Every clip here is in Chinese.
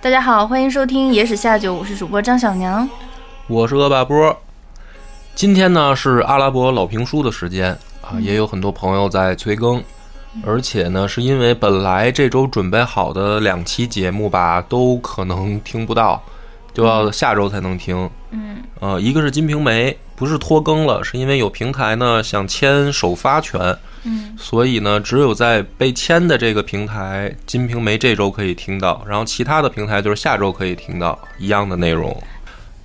大家好，欢迎收听《野史下酒》，我是主播张小娘。我是恶霸波。今天呢是阿拉伯老评书的时间啊，也有很多朋友在催更，而且呢是因为本来这周准备好的两期节目吧，都可能听不到，就要下周才能听。嗯，呃，一个是《金瓶梅》不是拖更了，是因为有平台呢想签首发权，嗯，所以呢只有在被签的这个平台《金瓶梅》这周可以听到，然后其他的平台就是下周可以听到一样的内容。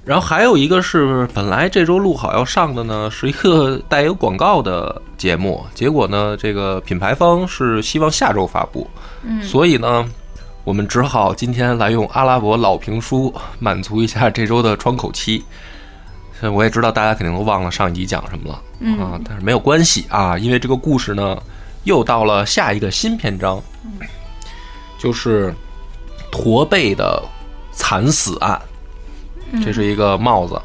然后还有一个是本来这周录好要上的呢，是一个带有广告的节目，结果呢这个品牌方是希望下周发布，嗯所以呢。我们只好今天来用阿拉伯老评书满足一下这周的窗口期。我也知道大家肯定都忘了上一集讲什么了、嗯啊，但是没有关系啊，因为这个故事呢又到了下一个新篇章，就是驼背的惨死案。这是一个帽子，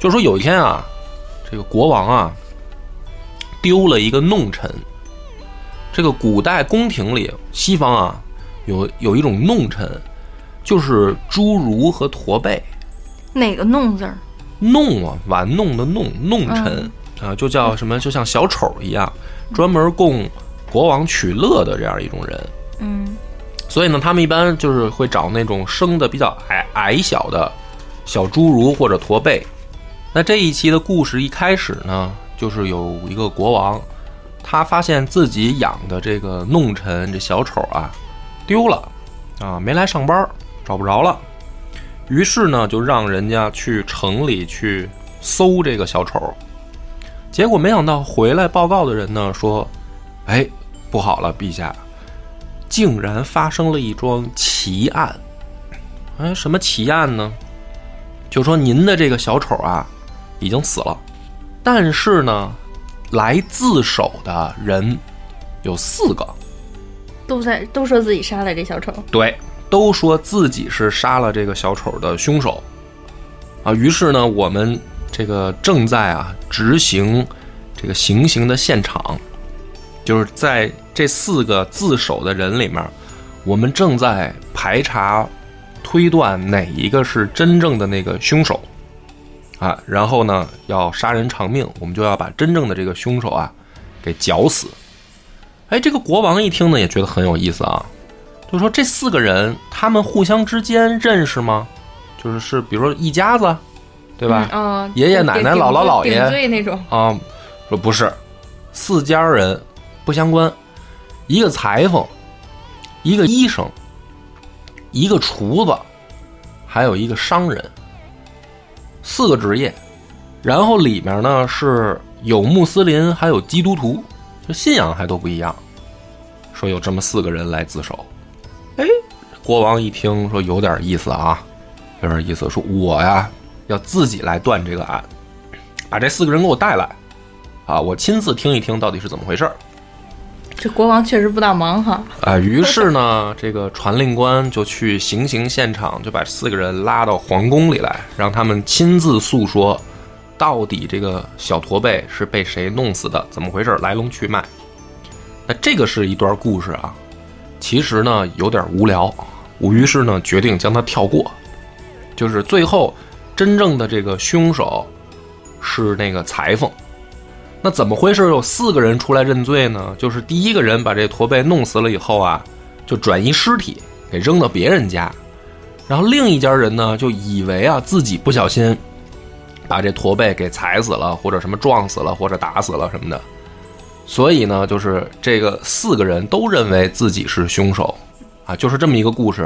就说有一天啊，这个国王啊丢了一个弄臣。这个古代宫廷里，西方啊有有一种弄臣，就是侏儒和驼背。哪个弄字儿？弄啊，玩弄的弄，弄臣、啊，就叫什么，就像小丑一样，专门供国王取乐的这样一种人。嗯所以呢，他们一般就是会找那种生的比较矮矮小的小侏儒或者驼背。那这一期的故事一开始呢，就是有一个国王，他发现自己养的这个弄臣这小丑啊丢了，啊没来上班，找不着了。于是呢，就让人家去城里去搜这个小丑。结果没想到回来报告的人呢说：“哎，不好了，陛下，竟然发生了一桩奇案。哎，什么奇案呢？就说您的这个小丑啊，已经死了，但是呢，来自首的人有四个，都在都说自己杀了这小丑。对，都说自己是杀了这个小丑的凶手。啊，于是呢，我们这个正在啊执行这个行刑的现场，就是在这四个自首的人里面，我们正在排查、推断哪一个是真正的那个凶手啊，然后呢要杀人偿命，我们就要把真正的这个凶手啊给绞死。哎，这个国王一听呢，也觉得很有意思啊，就说这四个人他们互相之间认识吗？就是是，比如说一家子，对吧？嗯，哦爷爷奶奶姥姥姥爷那种。啊，说不是，四家人不相关，一个裁缝，一个医生，一个厨子，还有一个商人，四个职业。然后里面呢是有穆斯林，还有基督徒，就信仰还都不一样。说有这么四个人来自首，哎，国王一听说有点意思啊，有点意思，说我呀要自己来断这个案。把这四个人给我带来，啊，我亲自听一听到底是怎么回事儿。这国王确实不大忙哈。啊，于是呢，这个传令官就去行刑现场，就把四个人拉到皇宫里来，让他们亲自诉说，到底这个小驼背是被谁弄死的，怎么回事，来龙去脉。那这个是一段故事啊，其实呢有点无聊，我于是呢决定将它跳过，就是最后真正的这个凶手是那个裁缝。那怎么回事？有四个人出来认罪呢？就是第一个人把这驼背弄死了以后啊，就转移尸体给扔到别人家，然后另一家人呢就以为啊自己不小心把这驼背给踩死了，或者什么撞死了，或者打死了什么的，所以呢，就是这个四个人都认为自己是凶手啊，就是这么一个故事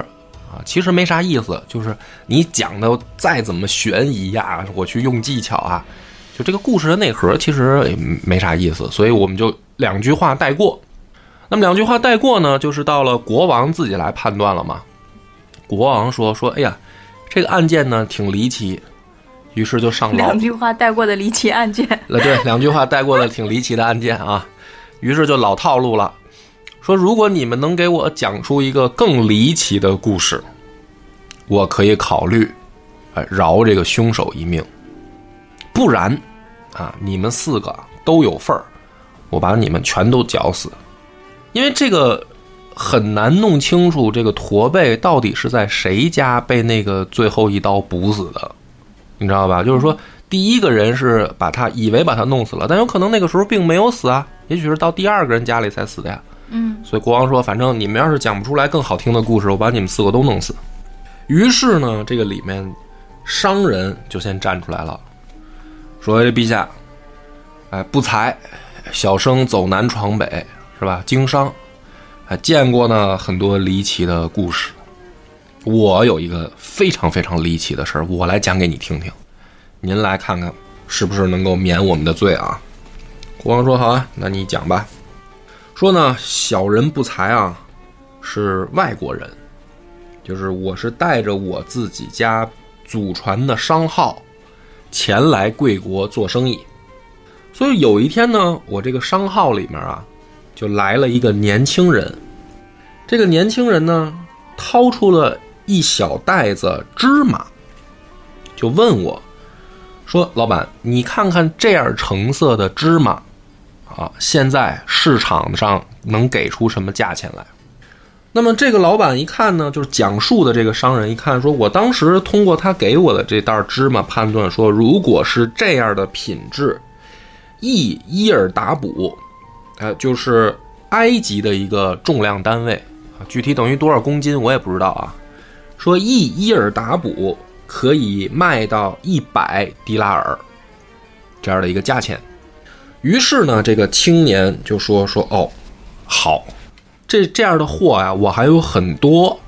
啊，其实没啥意思，就是你讲的再怎么悬疑呀，我去用技巧啊。就这个故事的内核其实也没啥意思，所以我们就两句话带过。那么两句话带过呢，就是到了国王自己来判断了嘛。国王说说，哎呀，这个案件呢挺离奇，于是就上牢两。句话带过的离奇案件。呃，对，两句话带过的挺离奇的案件啊，于是就老套路了，说如果你们能给我讲出一个更离奇的故事，我可以考虑，呃，饶这个凶手一命。不然，啊，你们四个都有份儿，我把你们全都绞死。因为这个很难弄清楚这个驼背到底是在谁家被那个最后一刀补死的，你知道吧？就是说，第一个人是把他以为把他弄死了，但有可能那个时候并没有死啊，也许是到第二个人家里才死的呀。嗯所以国王说：“反正你们要是讲不出来更好听的故事，我把你们四个都弄死。”于是呢，这个里面商人就先站出来了，说：“陛下，哎，不才，小生走南闯北，是吧？经商，哎，见过呢很多离奇的故事。我有一个非常非常离奇的事儿，我来讲给你听听，您来看看是不是能够免我们的罪啊？”国王说：“好啊，那你讲吧。”说呢，小人不才啊，是外国人，就是我是带着我自己家祖传的商号前来贵国做生意，所以有一天呢，我这个商号里面啊，就来了一个年轻人，这个年轻人呢，掏出了一小袋子芝麻，就问我，说：“老板，你看看这样成色的芝麻。”啊，现在市场上能给出什么价钱来？那么这个老板一看呢，就是讲述的这个商人一看，说我当时通过他给我的这袋芝麻判断说，如果是这样的品质，一伊尔达卜，呃，就是埃及的一个重量单位啊，具体等于多少公斤我也不知道啊。说一伊尔达卜可以卖到一百迪拉尔这样的一个价钱。于是呢，这个青年就说说哦，好，这这样的货呀，我还有很多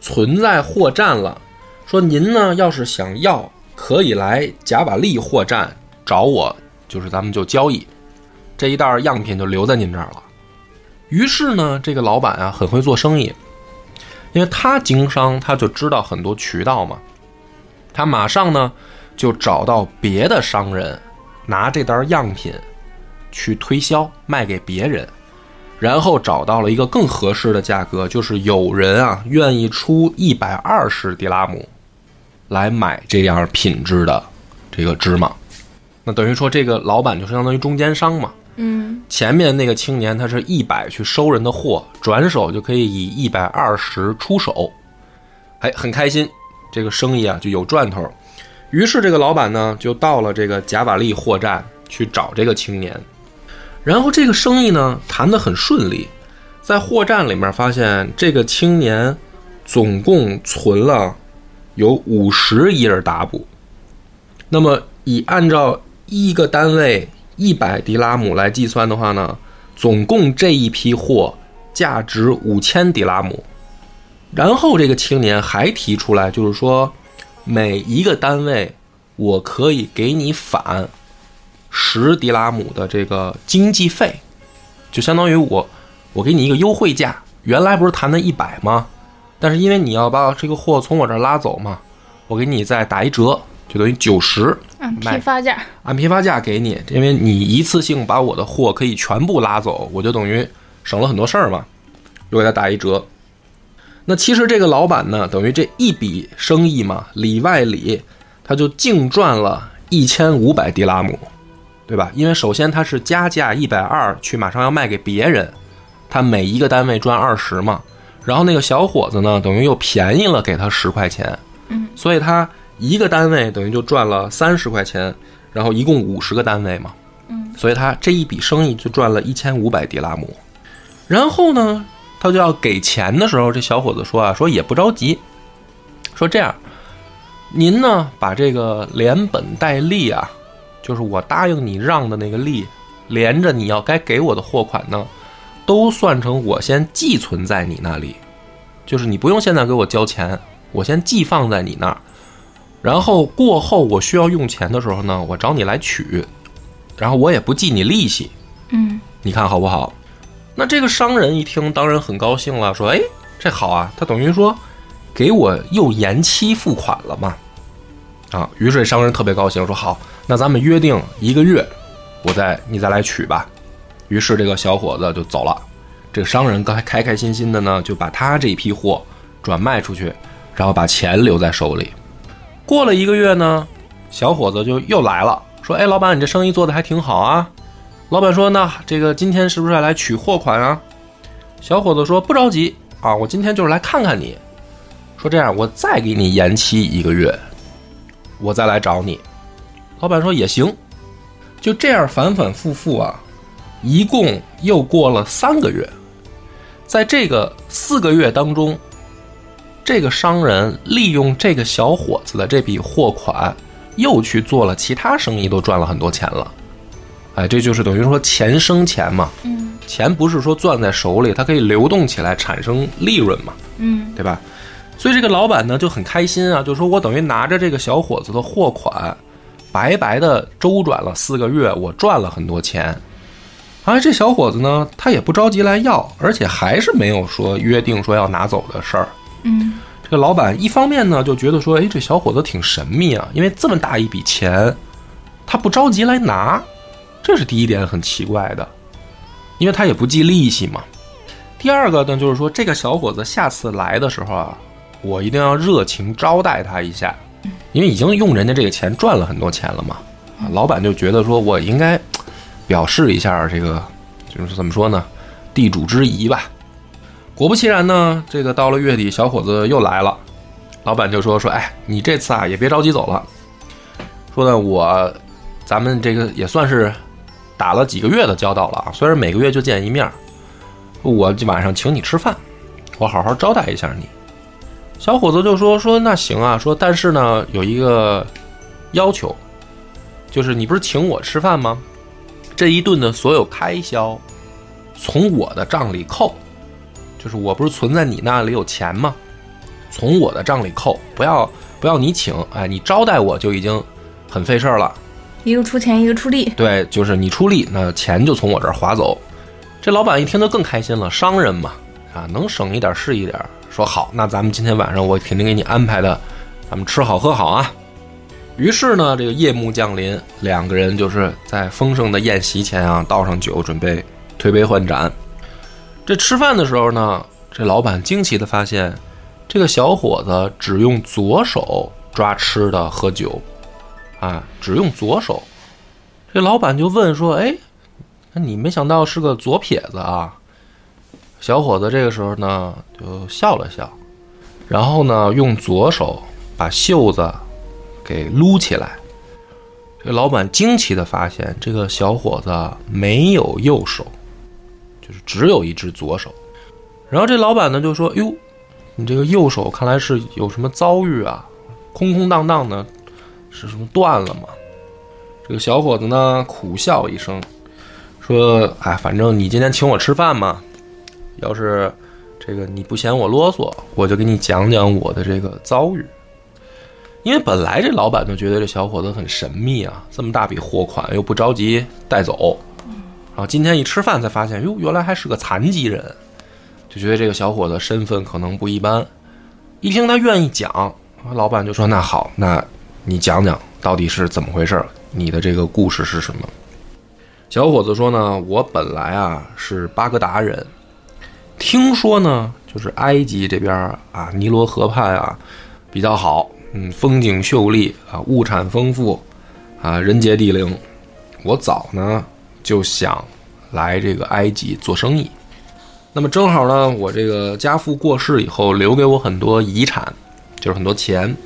存在货站了。说您呢，要是想要，可以来贾瓦利货站找我，就是咱们就交易，这一袋样品就留在您这儿了。于是呢，这个老板啊，很会做生意，因为他经商，他就知道很多渠道嘛。他马上呢，就找到别的商人，拿这袋样品。去推销卖给别人，然后找到了一个更合适的价格，就是有人啊愿意出一百二十迪拉姆来买这样品质的这个芝麻。那等于说这个老板就相当于中间商嘛。嗯前面那个青年他是一百去收人的货，转手就可以以一百二十出手，哎很开心，这个生意啊就有赚头。于是这个老板呢就到了这个贾瓦利货站去找这个青年。然后这个生意呢谈得很顺利，在货站里面发现这个青年总共存了有五十伊尔达卜，那么以按照一个单位一百迪拉姆来计算的话呢，总共这一批货价值五千迪拉姆。然后这个青年还提出来，就是说每一个单位我可以给你返。十迪拉姆的这个经济费，就相当于我，我给你一个优惠价。原来不是谈的一百吗？但是因为你要把这个货从我这儿拉走嘛，我给你再打一折，就等于九十，按批发价。按批发价给你。因为你一次性把我的货可以全部拉走，我就等于省了很多事儿嘛，又给他打一折。那其实这个老板呢，等于这一笔生意嘛，里外里他就净赚了一千五百迪拉姆。对吧？因为首先他是加价一百二去马上要卖给别人，他每一个单位赚二十嘛。然后那个小伙子呢，等于又便宜了给他十块钱，嗯，所以他一个单位等于就赚了三十块钱，然后一共五十个单位嘛，嗯，所以他这一笔生意就赚了一千五百迪拉姆。然后呢，他就要给钱的时候，这小伙子说啊，说也不着急，说这样，您呢把这个连本带利啊。就是我答应你让的那个利，连着你要该给我的货款呢，都算成我先寄存在你那里，就是你不用现在给我交钱，我先寄放在你那儿，然后过后我需要用钱的时候呢，我找你来取，然后我也不计你利息，嗯，你看好不好？那这个商人一听，当然很高兴了，说：“哎，这好啊，他等于说给我又延期付款了嘛。”啊，于是商人特别高兴，说：“好，那咱们约定一个月，我再你再来取吧。”于是这个小伙子就走了。这个商人刚才开开心心的呢，就把他这批货转卖出去，然后把钱留在手里。过了一个月呢，小伙子就又来了，说：“哎，老板，你这生意做的还挺好啊。”老板说：“那这个今天是不是要来取货款啊？”小伙子说不着急啊，我今天就是来看看你。说这样，我再给你延期一个月，我再来找你。老板说也行。就这样反反复复啊，一共又过了三个月。在这个四个月当中，这个商人利用这个小伙子的这笔货款，又去做了其他生意，都赚了很多钱了。哎，这就是等于说钱生钱嘛。嗯钱不是说攥在手里，它可以流动起来产生利润嘛，嗯对吧？所以这个老板呢就很开心啊，就说我等于拿着这个小伙子的货款，白白的周转了四个月，我赚了很多钱。而这小伙子呢，他也不着急来要，而且还是没有说约定说要拿走的事儿。这个老板一方面呢就觉得说，哎，这小伙子挺神秘啊，因为这么大一笔钱，他不着急来拿，这是第一点很奇怪的，因为他也不计利息嘛。第二个呢，就是说这个小伙子下次来的时候啊，我一定要热情招待他一下，因为已经用人家这个钱赚了很多钱了嘛。啊，老板就觉得说我应该表示一下这个，就是怎么说呢，地主之谊吧。果不其然呢，这个到了月底，小伙子又来了。老板就说说，哎，你这次啊也别着急走了。说呢，我咱们这个也算是打了几个月的交道了啊，虽然每个月就见一面儿，我晚上请你吃饭，我好好招待一下你。小伙子就说说那行啊，说但是呢有一个要求，就是你不是请我吃饭吗？这一顿的所有开销从我的账里扣。就是我不是存在你那里有钱吗？从我的账里扣，不要不要你请，哎，你招待我就已经很费事儿了。一个出钱，一个出力。对，就是你出力，那钱就从我这儿划走。这老板一听就更开心了，商人嘛，啊，能省一点是一点。说好，那咱们今天晚上我肯定给你安排的，咱们吃好喝好啊。于是呢，这个夜幕降临，两个人就是在丰盛的宴席前啊，倒上酒，准备推杯换盏。这吃饭的时候呢，这老板惊奇的发现，这个小伙子只用左手抓吃的喝酒，啊，只用左手。这老板就问说：“哎，那你没想到是个左撇子啊？”小伙子这个时候呢就笑了笑，然后呢用左手把袖子给撸起来。这老板惊奇的发现，这个小伙子没有右手。就是只有一只左手，然后这老板呢就说：“哟，你这个右手看来是有什么遭遇啊？空空荡荡的，是什么断了吗？”这个小伙子呢苦笑一声，说：“哎，反正你今天请我吃饭嘛，要是这个你不嫌我啰嗦，我就给你讲讲我的这个遭遇。因为本来这老板就觉得这小伙子很神秘啊，这么大笔货款又不着急带走。”然后今天一吃饭才发现，哟，原来还是个残疾人，就觉得这个小伙子身份可能不一般。一听他愿意讲，老板就说：“那好，那你讲讲到底是怎么回事？你的这个故事是什么？”小伙子说：“呢，我本来啊是巴格达人，听说呢就是埃及这边啊尼罗河畔啊比较好，嗯，风景秀丽啊，物产丰富啊，人杰地灵。我早呢。”就想来这个埃及做生意，那么正好呢，我这个家父过世以后，留给我很多遗产，就是很多钱。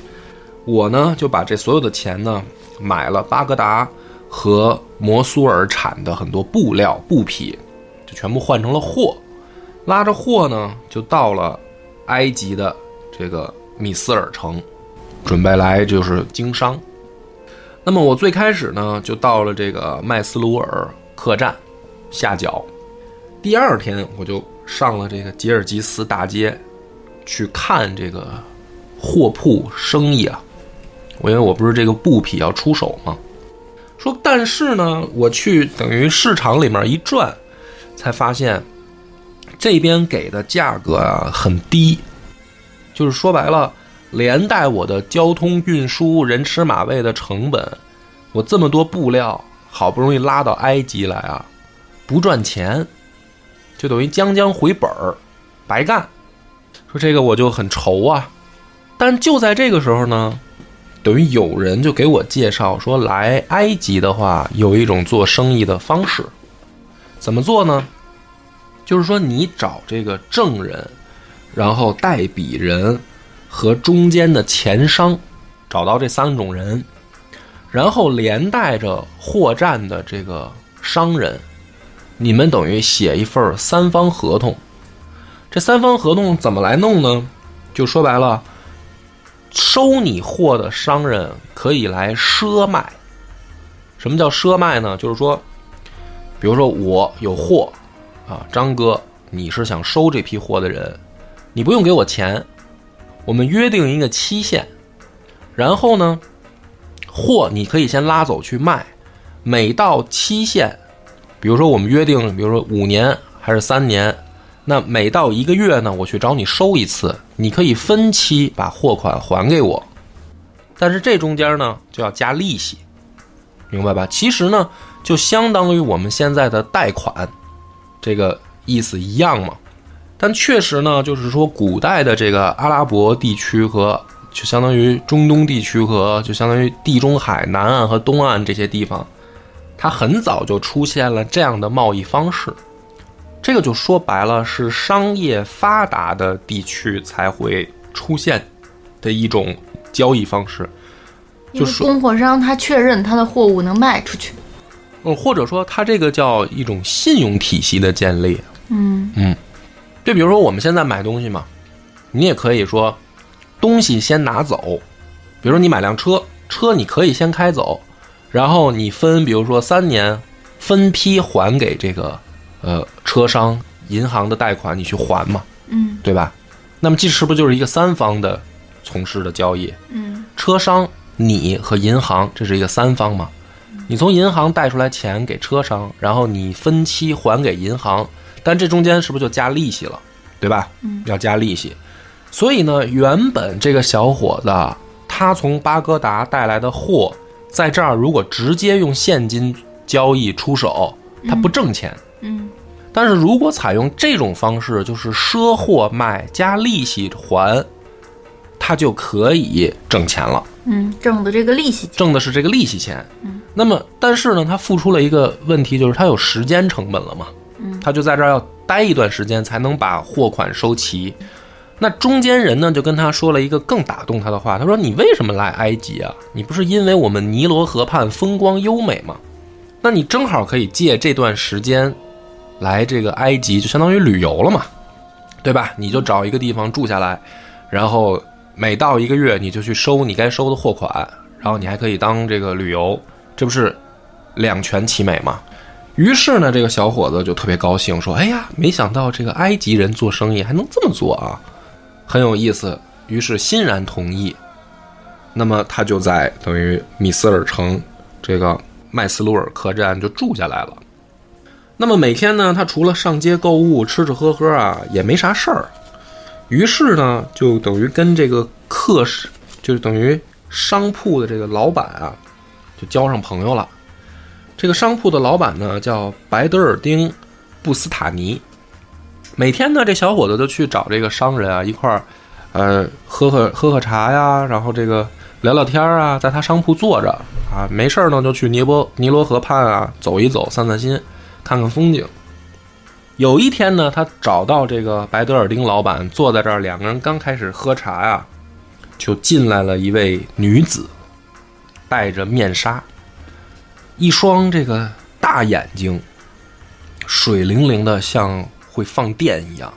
我呢就把这所有的钱呢，买了巴格达和摩苏尔产的很多布料布匹，就全部换成了货，拉着货呢就到了埃及的这个米斯尔城，准备来就是经商。那么我最开始呢就到了这个麦斯鲁尔。客栈下脚，第二天我就上了这个吉尔吉斯大街，去看这个货铺生意啊。我因为我不是这个布匹要出手吗？说但是呢，我去等于市场里面一转，才发现这边给的价格啊很低，就是说白了，连带我的交通运输、人吃马喂的成本，我这么多布料。好不容易拉到埃及来啊，不赚钱，就等于将将回本儿，白干。说这个我就很愁啊。但就在这个时候呢，等于有人就给我介绍说，来埃及的话有一种做生意的方式，怎么做呢？就是说你找这个证人，然后代笔人和中间的钱商，找到这三种人，然后连带着货站的这个商人，你们等于写一份三方合同。这三方合同怎么来弄呢？就说白了，收你货的商人可以来赊卖。什么叫赊卖呢？就是说，比如说我有货，啊，张哥，你是想收这批货的人，你不用给我钱，我们约定一个期限，然后呢，货你可以先拉走去卖，每到期限，比如说我们约定，比如说五年还是三年，那每到一个月呢，我去找你收一次，你可以分期把货款还给我，但是这中间呢就要加利息。明白吧？其实呢，就相当于我们现在的贷款，这个意思一样嘛。但确实呢，就是说古代的这个阿拉伯地区和就相当于中东地区和就相当于地中海南岸和东岸这些地方，它很早就出现了这样的贸易方式。这个就说白了，是商业发达的地区才会出现的一种交易方式。就是供货商他确认他的货物能卖出去，嗯，或者说他这个叫一种信用体系的建立，嗯嗯，就比如说我们现在买东西嘛，你也可以说东西先拿走，比如说你买辆车，车你可以先开走，然后你分，比如说三年分批还给这个呃车商、银行的贷款，你去还嘛，嗯对吧？那么这是不是就是一个三方的从事的交易？嗯车商。你和银行这是一个三方嘛？你从银行贷出来钱给车商，然后你分期还给银行，但这中间是不是就加利息了？对吧？嗯，要加利息。所以呢，原本这个小伙子他从巴格达带来的货，在这儿如果直接用现金交易出手，他不挣钱。嗯，但是如果采用这种方式，就是赊货卖加利息还，他就可以挣钱了。嗯，挣的这个利息钱，挣的是这个利息钱。嗯，那么但是呢，他付出了一个问题，就是他有时间成本了嘛。嗯，他就在这儿要待一段时间才能把货款收齐。那中间人呢，就跟他说了一个更打动他的话，他说：“你为什么来埃及啊？你不是因为我们尼罗河畔风光优美吗？那你正好可以借这段时间来这个埃及，就相当于旅游了嘛，对吧？你就找一个地方住下来，然后。”每到一个月，你就去收你该收的货款，然后你还可以当这个旅游，这不是两全其美吗？于是呢，这个小伙子就特别高兴，说：“哎呀，没想到这个埃及人做生意还能这么做啊，很有意思。”于是欣然同意。那么他就在等于米斯尔城这个麦斯鲁尔客栈就住下来了。那么每天呢，他除了上街购物、吃吃喝喝啊，也没啥事儿。于是呢，就等于跟这个客是，就等于商铺的这个老板啊，就交上朋友了。这个商铺的老板呢叫白德尔丁·布斯塔尼。每天呢，这小伙子就去找这个商人啊一块儿，呃，喝喝喝喝茶呀，然后这个聊聊天啊，在他商铺坐着啊，没事儿呢就去尼泊尼罗河畔啊走一走，散散心，看看风景。有一天呢，他找到这个白德尔丁老板坐在这儿，两个人刚开始喝茶呀，就进来了一位女子，戴着面纱，一双这个大眼睛，水灵灵的，像会放电一样，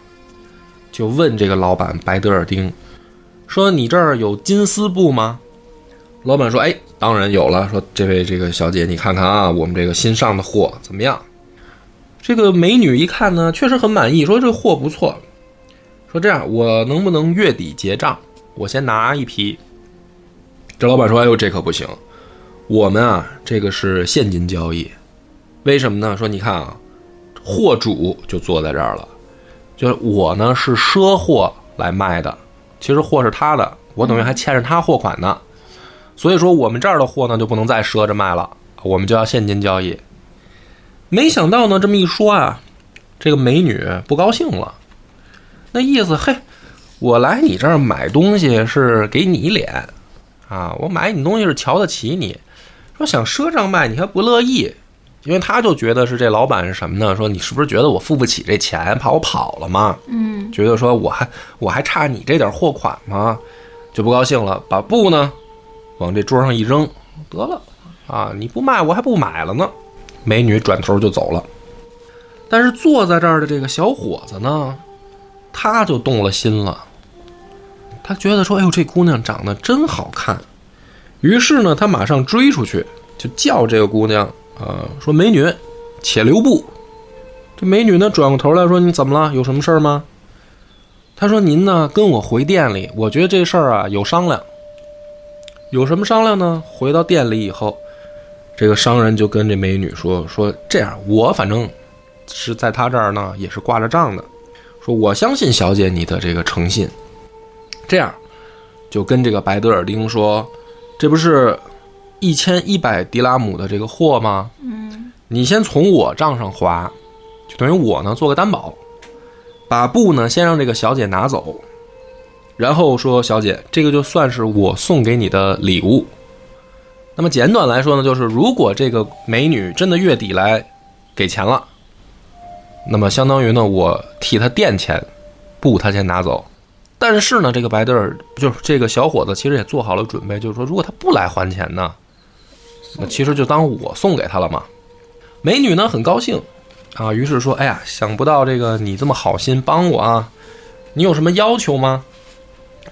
就问这个老板白德尔丁说：“你这儿有金丝布吗？”老板说：“哎，当然有了。”说：“这位这个小姐，你看看啊，我们这个新上的货怎么样？”这个美女一看呢，确实很满意，说这货不错。说这样，我能不能月底结账？我先拿一批。这老板说：“哎呦，这可不行，我们啊，这个是现金交易。为什么呢？说你看啊，货主就坐在这儿了，就是我呢是赊货来卖的，其实货是他的，我等于还欠着他货款呢。所以说我们这儿的货呢就不能再赊着卖了，我们就要现金交易。”没想到呢，这么一说啊，这个美女不高兴了。那意思，嘿，我来你这儿买东西是给你脸啊，我买你东西是瞧得起你。说想赊账卖，你还不乐意，因为他就觉得是这老板是什么呢？说你是不是觉得我付不起这钱，怕我跑了吗？嗯，觉得说我还我还差你这点货款吗？就不高兴了，把布呢往这桌上一扔，得了啊！你不卖，我还不买了呢。美女转头就走了。但是坐在这儿的这个小伙子呢，他就动了心了。他觉得说：“哎呦，这姑娘长得真好看。”于是呢，他马上追出去，就叫这个姑娘呃，说：“美女，且留步。”这美女呢，转过头来说：“你怎么了？有什么事儿吗？”他说：“您呢，跟我回店里，我觉得这事儿啊有商量。有什么商量呢？回到店里以后，这个商人就跟这美女说：说这样，我反正是在他这儿呢，也是挂着账的。说我相信小姐你的这个诚信。这样，就跟这个白德尔丁说，这不是一千一百迪拉姆的这个货吗？嗯，你先从我账上划，就等于我呢做个担保。”把布呢，先让这个小姐拿走，然后说：“小姐，这个就算是我送给你的礼物。”那么简短来说呢，就是如果这个美女真的月底来给钱了，那么相当于呢，我替她垫钱，布她先拿走。但是呢，这个白德尔就是这个小伙子，其实也做好了准备，就是说，如果他不来还钱呢，那其实就当我送给他了嘛。美女呢很高兴。啊，于是说：“哎呀，想不到这个你这么好心帮我啊，你有什么要求吗？”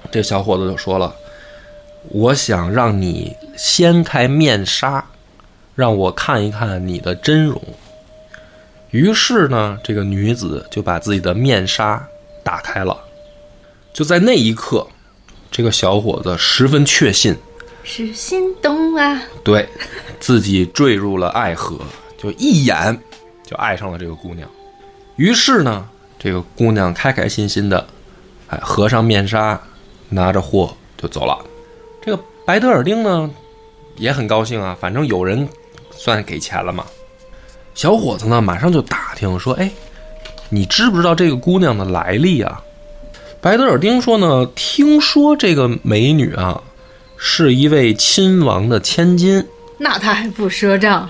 这小伙子就说了：“我想让你掀开面纱，让我看一看你的真容。”于是呢，这个女子就把自己的面纱打开了。就在那一刻，这个小伙子十分确信是心动啊，对自己坠入了爱河，就一眼。就爱上了这个姑娘，于是呢，这个姑娘开开心心的，哎，合上面纱，拿着货就走了。这个白德尔丁呢，也很高兴啊，反正有人算给钱了嘛。小伙子呢，马上就打听说：“哎，你知不知道这个姑娘的来历啊？”白德尔丁说呢：“听说这个美女啊，是一位亲王的千金。”那他还不赊账？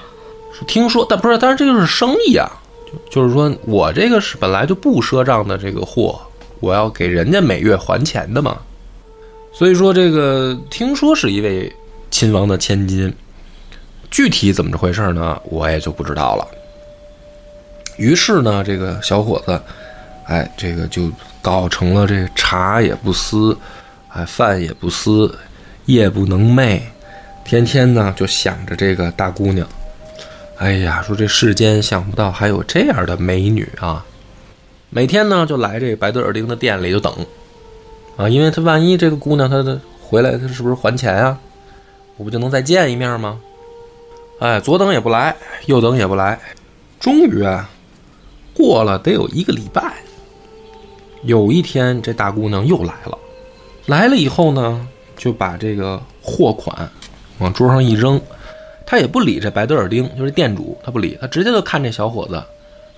听说，但不是，但是这就是生意啊，就就是说我这个是本来就不赊账的这个货，我要给人家每月还钱的嘛。所以说这个听说是一位亲王的千金，具体怎么着回事呢？我也就不知道了。于是呢，这个小伙子，哎，这个就搞成了这茶也不思，哎，饭也不思，夜不能寐，天天呢就想着这个大姑娘。哎呀，说这世间想不到还有这样的美女啊！每天呢就来这个白德尔丁的店里就等，啊，因为他万一这个姑娘她的回来，她是不是还钱啊？我不就能再见一面吗？哎，左等也不来，右等也不来，终于啊，过了得有一个礼拜，有一天这大姑娘又来了，来了以后呢，就把这个货款往桌上一扔。他也不理这白德尔丁，就是店主，他不理，他直接就看这小伙子，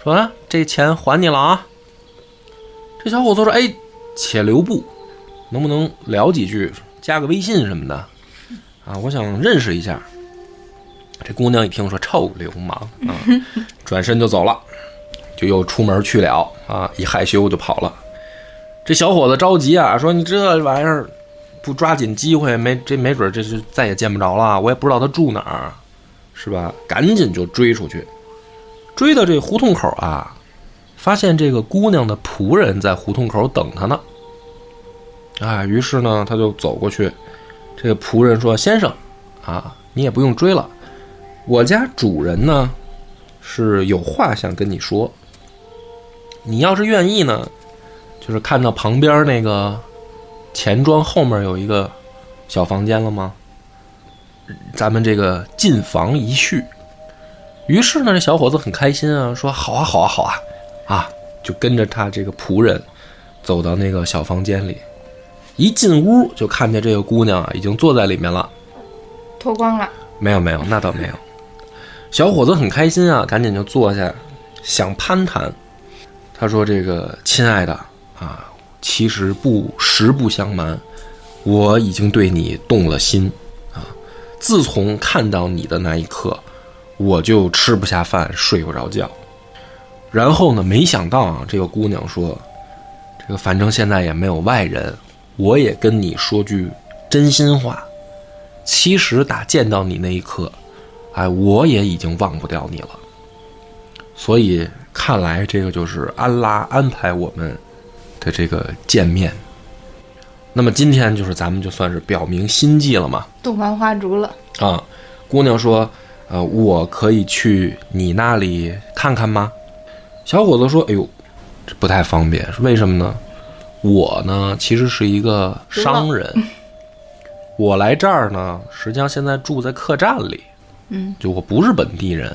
说：“啊，这钱还你了啊。”这小伙子说：“哎，且留步，能不能聊几句，加个微信什么的啊？我想认识一下。”这姑娘一听说臭流氓啊，转身就走了，就又出门去了啊，一害羞就跑了。这小伙子着急啊，说：“你这玩意儿不抓紧机会，没这没准这是再也见不着了，我也不知道他住哪儿。”是吧？赶紧就追出去，追到这胡同口啊，发现这个姑娘的仆人在胡同口等他呢。啊，于是呢，他就走过去。这个仆人说：“先生，啊，你也不用追了，我家主人呢是有话想跟你说。你要是愿意呢，就是看到旁边那个钱庄后面有一个小房间了吗？”咱们这个进房一叙，于是呢，这小伙子很开心啊，说好啊，好啊，好啊，啊，就跟着他这个仆人走到那个小房间里，一进屋就看见这个姑娘啊，已经坐在里面了，脱光了？没有，没有，那倒没有。小伙子很开心啊，赶紧就坐下，想攀谈。他说：“这个亲爱的啊，其实不实不相瞒，我已经对你动了心。”啊自从看到你的那一刻，我就吃不下饭，睡不着觉。然后呢，没想到啊，这个姑娘说：“这个反正现在也没有外人，我也跟你说句真心话。其实打见到你那一刻，哎，我也已经忘不掉你了。所以看来这个就是安拉安排我们的这个见面。那么今天就是咱们就算是表明心迹了嘛。洞房花烛了，啊，姑娘说：“呃，我可以去你那里看看吗？”小伙子说：“哎呦，这不太方便，为什么呢？我呢，其实是一个商人，我来这儿呢，实际上现在住在客栈里，嗯，就我不是本地人，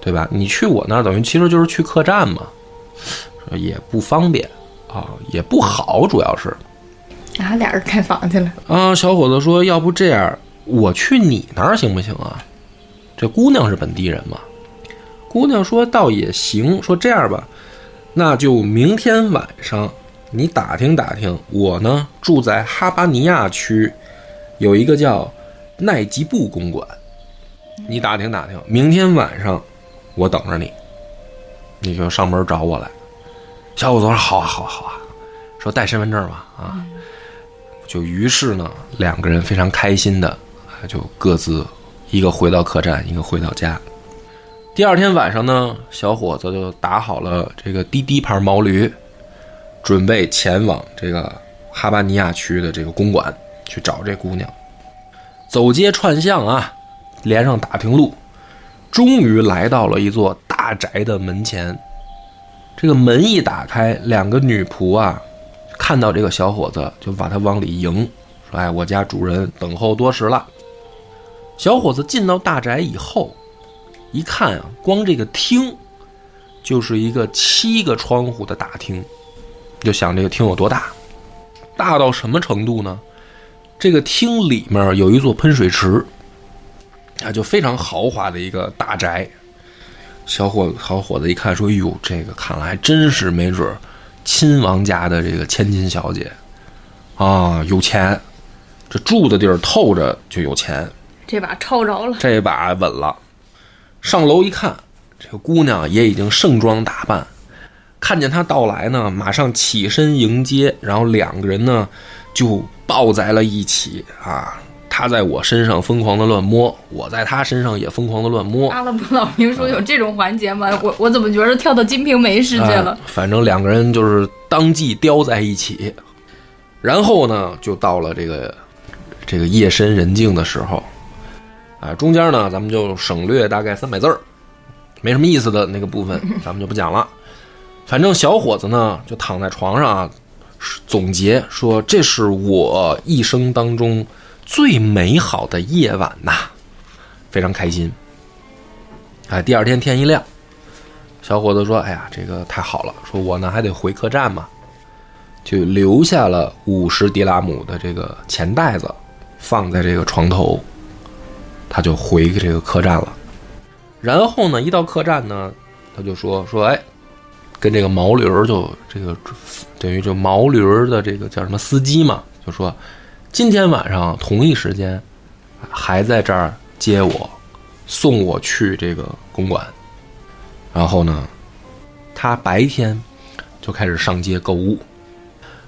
对吧？你去我那儿，等于其实就是去客栈嘛，也不方便啊，也不好，主要是。”啊，俩人开房去了。啊，小伙子说：“要不这样，我去你那儿行不行啊？这姑娘是本地人嘛。”姑娘说：“倒也行。说这样吧，那就明天晚上你打听打听，我呢住在哈巴尼亚区，有一个叫奈吉布公馆，你打听打听，明天晚上我等着你，你就上门找我来。”小伙子说：“好啊，好啊，好啊。”说带身份证吧，啊。就于是呢，两个人非常开心的，就各自一个回到客栈，一个回到家。第二天晚上呢，小伙子就打好了这个滴滴牌毛驴，准备前往这个哈巴尼亚区的这个公馆去找这姑娘。走街串巷啊，连上打听路，终于来到了一座大宅的门前。这个门一打开，两个女仆啊。看到这个小伙子，就把他往里迎，说：“哎，我家主人等候多时了。”小伙子进到大宅以后，一看啊，光这个厅就是一个七个窗户的大厅，就想这个厅有多大，大到什么程度呢？这个厅里面有一座喷水池，啊，就非常豪华的一个大宅。小伙小伙子一看，说：“哟，这个看来真是没准儿。”亲王家的这个千金小姐，啊，有钱，这住的地儿透着就有钱，这把抄着了，这把稳了。上楼一看，这个姑娘也已经盛装打扮，看见他到来呢，马上起身迎接，然后两个人呢就抱在了一起啊。他在我身上疯狂的乱摸，我在他身上也疯狂的乱摸。阿拉伯老评说有这种环节吗？我我怎么觉得跳到《金瓶梅》世界了？反正两个人就是当即叼在一起，然后呢，就到了这个这个夜深人静的时候，啊，中间呢，咱们就省略大概三百字儿，没什么意思的那个部分，咱们就不讲了。反正小伙子呢，就躺在床上啊，总结说：“这是我一生当中。”最美好的夜晚呐，非常开心。哎，第二天天一亮，小伙子说：“哎呀，这个太好了！说我呢还得回客栈嘛，就留下了五十迪拉姆的这个钱袋子，放在这个床头，他就回这个客栈了。然后呢，一到客栈呢，他就说说，哎，跟这个毛驴儿就这个等于就毛驴儿的这个叫什么司机嘛，就说。”今天晚上同一时间，还在这儿接我，送我去这个公馆。然后呢，他白天就开始上街购物，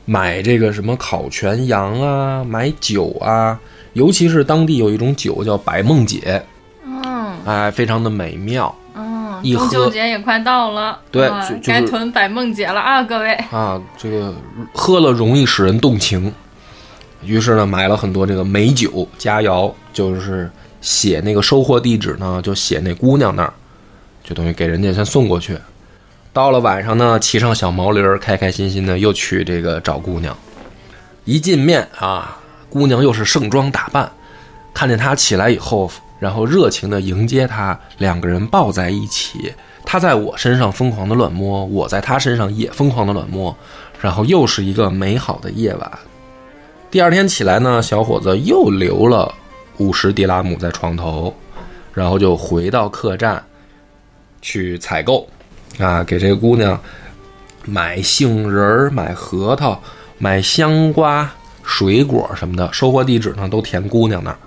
买这个什么烤全羊啊，买酒啊，尤其是当地有一种酒叫百梦姐，嗯，哎，非常的美妙。嗯，中秋节也快到了，对啊就就是该囤百梦姐了啊，各位。啊，这个喝了容易使人动情，于是呢，买了很多这个美酒佳肴，就是写那个收货地址呢，就写那姑娘那儿，就等于给人家先送过去。到了晚上呢，骑上小毛驴，开开心心的又去这个找姑娘。一见面啊，姑娘又是盛装打扮，看见他起来以后，然后热情的迎接他，两个人抱在一起。他在我身上疯狂的乱摸，我在他身上也疯狂的乱摸，然后又是一个美好的夜晚。第二天起来呢，小伙子又留了五十迪拉姆在床头，然后就回到客栈去采购，啊，给这个姑娘买杏仁儿、买核桃、买香瓜、水果什么的。收货地址呢都填姑娘那儿，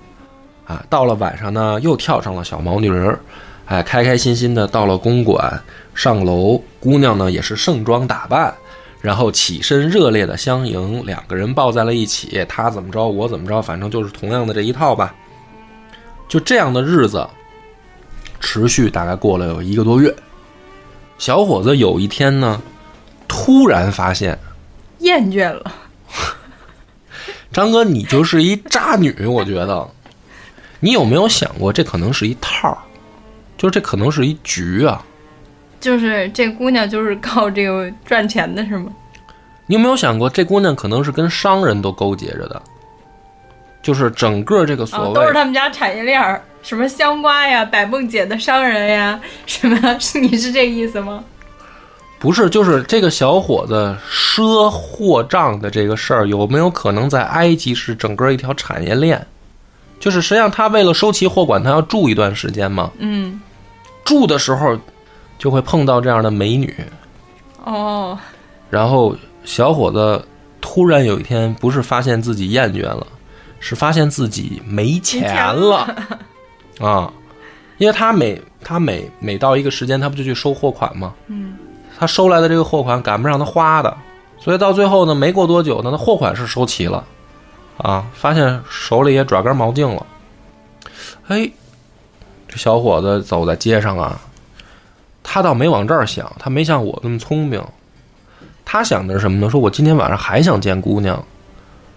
啊，到了晚上呢又跳上了小毛驴儿，哎，开开心心的到了公馆，上楼，姑娘呢也是盛装打扮，然后起身热烈的相迎，两个人抱在了一起，他怎么着，我怎么着，反正就是同样的这一套吧。就这样的日子，持续大概过了有一个多月。小伙子有一天呢，突然发现，厌倦了，张哥，你就是一渣女，我觉得。你有没有想过，这可能是一套儿，就是这可能是一局啊？就是这姑娘就是靠这个赚钱的是吗？你有没有想过，这姑娘可能是跟商人都勾结着的？就是整个这个所啊，谓、都是他们家产业链儿，什么香瓜呀、百梦姐的商人呀，什么？是 你是这个意思吗？不是，就是这个小伙子赊货账的这个事儿，有没有可能在埃及是整个一条产业链？就是实际上他为了收齐货款，他要住一段时间嘛，嗯，住的时候就会碰到这样的美女，哦，然后小伙子突然有一天，不是发现自己厌倦了，是发现自己没钱了 啊！因为他每他每每到一个时间，他不就去收货款吗？嗯，他收来的这个货款赶不上他花的，所以到最后呢，没过多久呢，他货款是收齐了，啊，发现手里也抓根毛巾了。哎，这小伙子走在街上啊，他倒没往这儿想，他没像我那么聪明。他想的是什么呢？说我今天晚上还想见姑娘，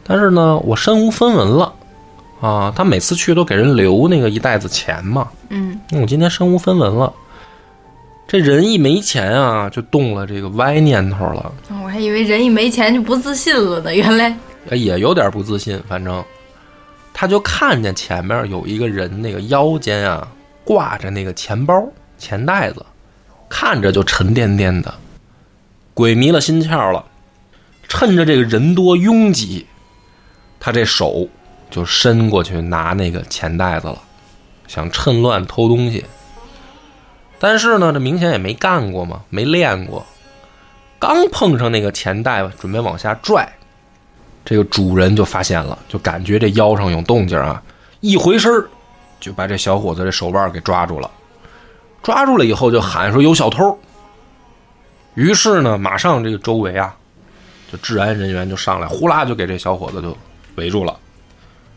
但是呢，我身无分文了啊。他每次去都给人留那个一袋子钱嘛，嗯，那我今天身无分文了。这人一没钱啊，就动了这个歪念头了，我还以为人一没钱就不自信了呢，原来呃也有点不自信。反正他就看见前面有一个人，那个腰间啊挂着那个钱包、钱袋子，看着就沉甸甸的，鬼迷了心窍了。趁着这个人多拥挤，他这手就伸过去拿那个钱袋子了，想趁乱偷东西。但是呢，这明显也没干过嘛，没练过。刚碰上那个钱袋，准备往下拽，这个主人就发现了，就感觉这腰上有动静啊，一回身就把这小伙子这手腕给抓住了。抓住了以后就喊说有小偷。于是呢，马上这个周围啊，就治安人员就上来，呼啦就给这小伙子就围住了，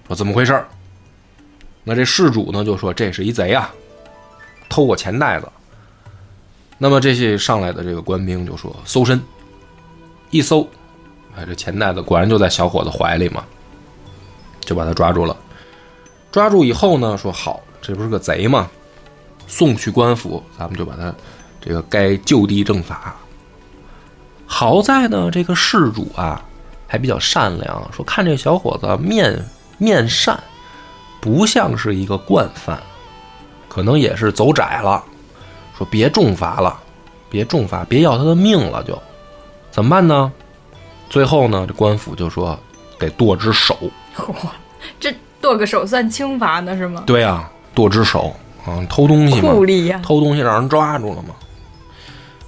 说怎么回事？那这事主呢就说这是一贼啊，偷我钱袋子。那么这些上来的这个官兵就说搜身，一搜，哎，这钱袋子果然就在小伙子怀里嘛，就把他抓住了。抓住以后呢，说好，这不是个贼吗？送去官府，咱们就把他这个该就地正法。好在呢，这个事主啊还比较善良，说看这小伙子面面善，不像是一个惯犯，可能也是走窄了。说别重罚了，别重罚，别要他的命了就，怎么办呢？最后呢，这官府就说得剁只手。嚯，这剁个手算轻罚呢是吗？对啊，剁只手啊，偷东西嘛，偷东西让人抓住了嘛。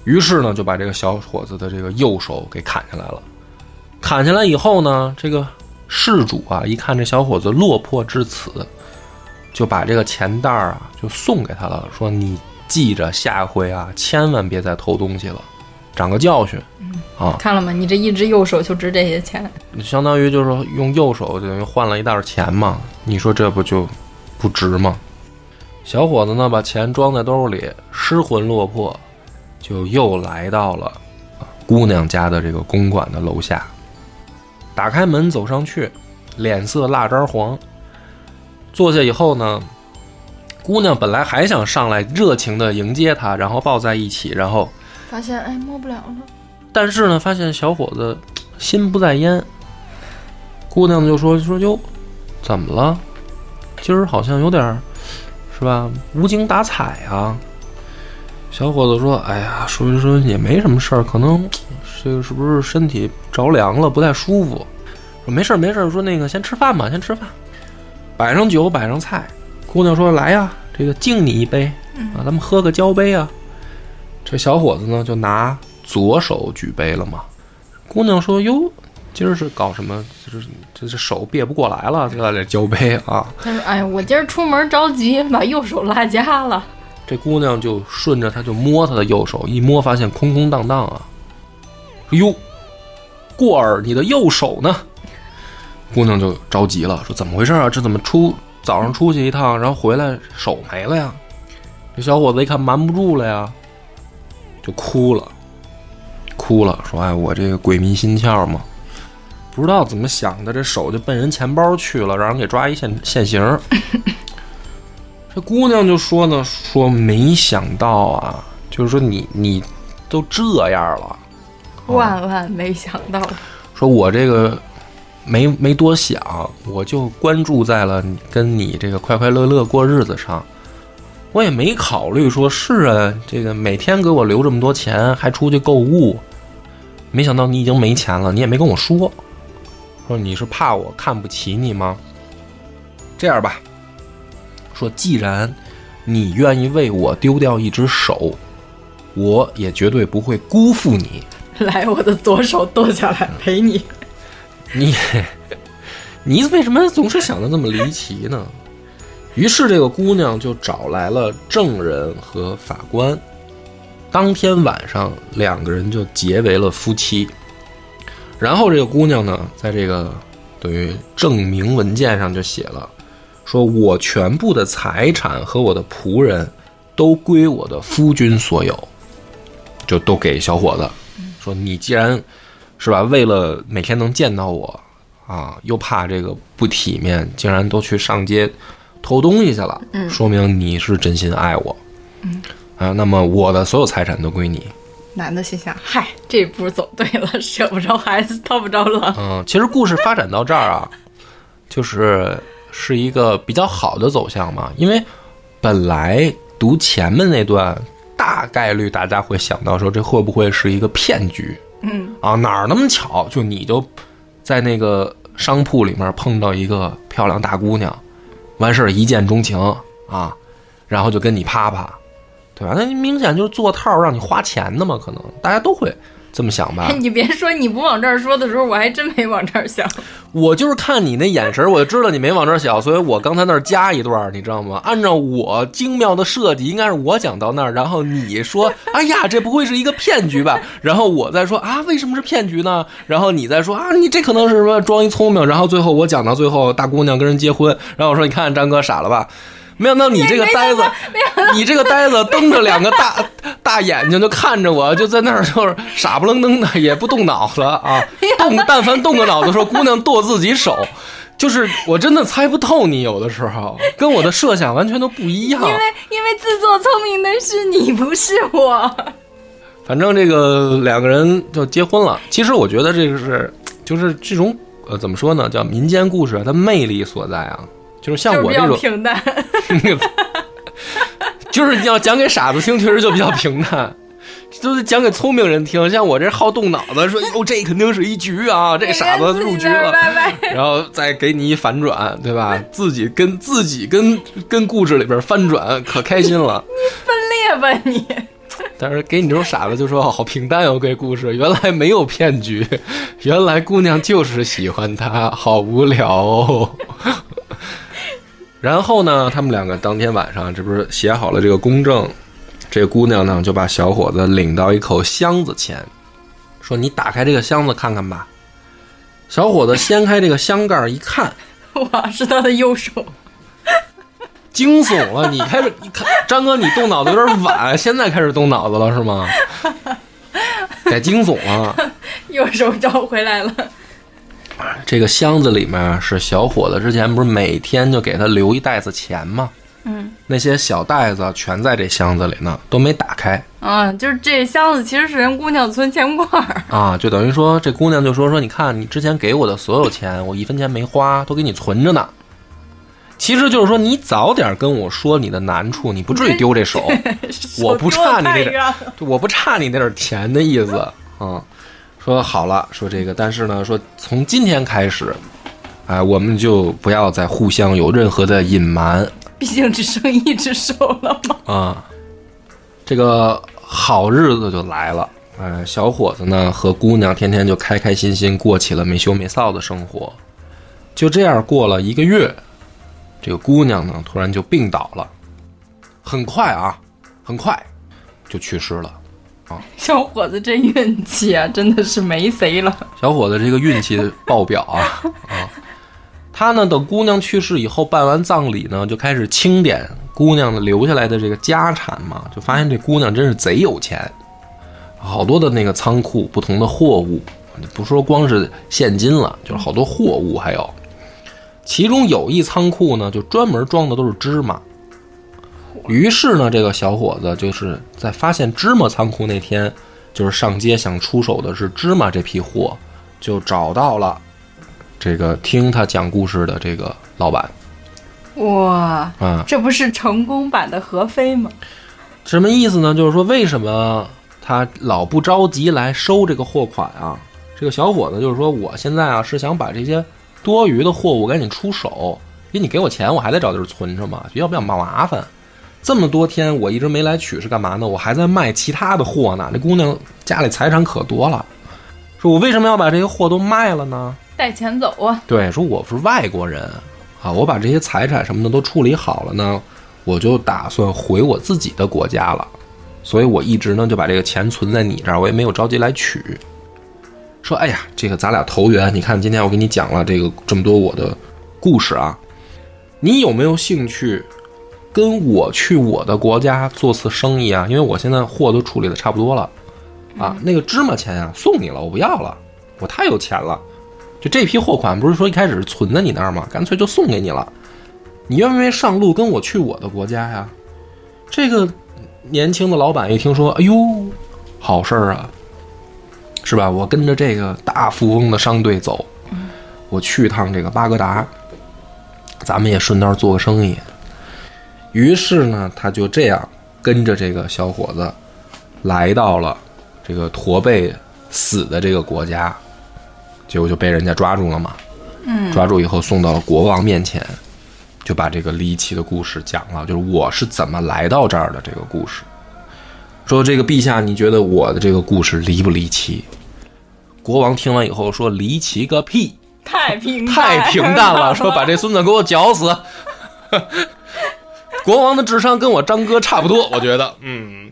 于是呢，就把这个小伙子的这个右手给砍下来了。砍下来以后呢，这个事主啊，一看这小伙子落魄至此，就把这个钱袋儿啊就送给他了，说你记着下回啊，千万别再偷东西了，长个教训。啊，看了吗？你这一只右手就值这些钱，相当于就是说用右手等于换了一袋钱嘛，你说这不就不值吗？小伙子呢，把钱装在兜里，失魂落魄，就又来到了啊姑娘家的这个公馆的楼下。打开门走上去，脸色蜡渣黄。坐下以后呢，姑娘本来还想上来热情的迎接他，然后抱在一起，然后发现哎摸不了了，但是呢，发现小伙子心不在焉。姑娘就说：“说哟，怎么了？今儿好像有点儿，是吧？无精打采啊。”小伙子说：“哎呀，说一说也没什么事儿，可能这个是不是身体着凉了，不太舒服？说没事儿没事儿，说那个先吃饭吧，先吃饭。摆上酒，摆上菜。姑娘说：来呀，这个敬你一杯啊，咱们喝个交杯啊。这小伙子呢，就拿左手举杯了嘛。姑娘说：哟，今儿是搞什么？就是这这手别不过来了，就在这交杯啊。他说哎呀，我今儿出门着急，把右手落家了。这姑娘就顺着他就摸他的右手，一摸发现空空荡荡啊。说哟，过儿，你的右手呢？姑娘就着急了，说怎么回事啊？这怎么出早上出去一趟，然后回来手没了呀？这小伙子一看瞒不住了呀，就哭了，哭了，说哎，我这个鬼迷心窍嘛，不知道怎么想的，这手就奔人钱包去了，让人给抓一现现行。这姑娘就说呢，说没想到啊，就是说你你都这样了，万万没想到，说我这个没没多想，我就关注在了你跟你这个快快乐乐过日子上，我也没考虑说是啊，这个每天给我留这么多钱，还出去购物，没想到你已经没钱了，你也没跟我说，说你是怕我看不起你吗？这样吧，说既然你愿意为我丢掉一只手，我也绝对不会辜负你。来，我的左手剁下来陪你。你 你为什么总是想的那么离奇呢？于是这个姑娘就找来了证人和法官，当天晚上两个人就结为了夫妻。然后这个姑娘呢，在这个等于证明文件上就写了，说我全部的财产和我的仆人都归我的夫君所有，就都给小伙子。说你既然是吧，为了每天能见到我啊，又怕这个不体面，竟然都去上街偷东西去了，嗯说明你是真心爱我。嗯，啊，那么我的所有财产都归你。男的心想：嗨，这步走对了，舍不着孩子，套不着狼。嗯，其实故事发展到这儿啊，就是是一个比较好的走向嘛，因为本来读前面那段，大概率大家会想到说这会不会是一个骗局嗯，啊？哪儿那么巧，就你就在那个商铺里面碰到一个漂亮大姑娘，完事儿一见钟情啊，然后就跟你啪啪，对吧？那明显就是做套让你花钱的嘛，可能大家都会这么想吧。你别说，你不往这儿说的时候，我还真没往这儿想。我就是看你那眼神儿，我就知道你没往这儿想，所以我刚才那儿加一段儿，你知道吗？按照我精妙的设计，应该是我讲到那儿，然后你说：“哎呀，这不会是一个骗局吧？”然后我再说：“啊，为什么是骗局呢？”然后你再说：“啊，你这可能是什么装一聪明。”然后最后我讲到最后，大姑娘跟人结婚，然后我说：“你看张哥傻了吧？”没想到你这个呆子，你这个呆子瞪着两个大 大眼睛就看着我，就在那儿就是傻不愣登的，也不动脑子啊。动但凡动个脑子，说姑娘剁自己手，就是我真的猜不透你，有的时候跟我的设想完全都不一样。因为因为自作聪明的是你，不是我。反正这个两个人就结婚了。其实我觉得这个是就是这种呃怎么说呢，叫民间故事它魅力所在啊。就是像我这种，平淡。就是你要讲给傻子听，确实就比较平淡。就是讲给聪明人听，像我这好动脑子，说哟这肯定是一局啊，这傻子入局了。然后再给你一反转，对吧？自己跟自己跟跟故事里边翻转，可开心了。分裂吧你！但是给你这种傻子就说好平淡哦，这故事原来没有骗局，原来姑娘就是喜欢他，好无聊哦。然后呢，他们两个当天晚上，这不是写好了这个公证，这姑娘呢就把小伙子领到一口箱子前，说：“你打开这个箱子看看吧。”小伙子掀开这个箱盖一看，哇，是他的右手。惊悚了！你开始，你看张哥，你动脑子有点晚，现在开始动脑子了是吗？改惊悚了。右手找回来了。这个箱子里面是小伙子之前不是每天就给他留一袋子钱吗？嗯那些小袋子全在这箱子里呢，都没打开啊，就是这箱子其实是人姑娘存钱罐儿。啊，就等于说这姑娘就说说，你看你之前给我的所有钱，我一分钱没花，都给你存着呢。其实就是说，你早点跟我说你的难处，你不至于丢这手。我不差你这点我不差你那点钱的意思啊。说好了，说这个，但是呢，说从今天开始，哎，我们就不要再互相有任何的隐瞒毕竟只剩一只手了嘛。啊。这个好日子就来了，哎，小伙子呢和姑娘天天就开开心心过起了没羞没臊的生活。就这样过了一个月，这个姑娘呢突然就病倒了。很快啊，很快就去世了。小伙子这运气啊，真的是没谁了。小伙子这个运气爆表啊 啊！他呢，等姑娘去世以后，办完葬礼呢，就开始清点姑娘留下来的这个家产嘛，就发现这姑娘真是贼有钱，好多的那个仓库，不同的货物，不说光是现金了，就是好多货物，还有其中有一仓库呢，就专门装的都是芝麻。于是呢，这个小伙子就是在发现芝麻仓库那天，就是上街想出手的是芝麻这批货，就找到了这个听他讲故事的这个老板哇，啊。这不是成功版的何飞吗？什么意思呢？就是说为什么他老不着急来收这个货款啊？这个小伙子就是说，我现在啊是想把这些多余的货物赶紧出手，因为你给我钱，我还得找地儿存着嘛，要不要麻烦？这么多天我一直没来取是干嘛呢？我还在卖其他的货呢。这姑娘家里财产可多了，说我为什么要把这些货都卖了呢？带钱走啊！对，说我是外国人啊，我把这些财产什么的都处理好了呢，我就打算回我自己的国家了。所以我一直呢就把这个钱存在你这儿，我也没有着急来取。说，哎呀，这个咱俩投缘，你看今天我给你讲了这个这么多我的故事啊，你有没有兴趣跟我去我的国家做次生意啊？因为我现在货都处理的差不多了啊，那个芝麻钱啊送你了，我不要了，我太有钱了。就这批货款不是说一开始是存在你那儿吗？干脆就送给你了。你愿不愿意上路跟我去我的国家呀？这个年轻的老板一听说，哎呦，好事儿啊，是吧？我跟着这个大富翁的商队走，我去一趟这个巴格达，咱们也顺道做个生意。于是呢，他就这样跟着这个小伙子来到了这个驼背死的这个国家，结果就被人家抓住了嘛。嗯，抓住以后送到了国王面前，就把这个离奇的故事讲了，就是我是怎么来到这儿的这个故事。说这个陛下，你觉得我的这个故事离不离奇？国王听完以后说：“离奇个屁！太平太平淡了，说把这孙子给我绞死。国王的智商跟我张哥差不多，我觉得，嗯，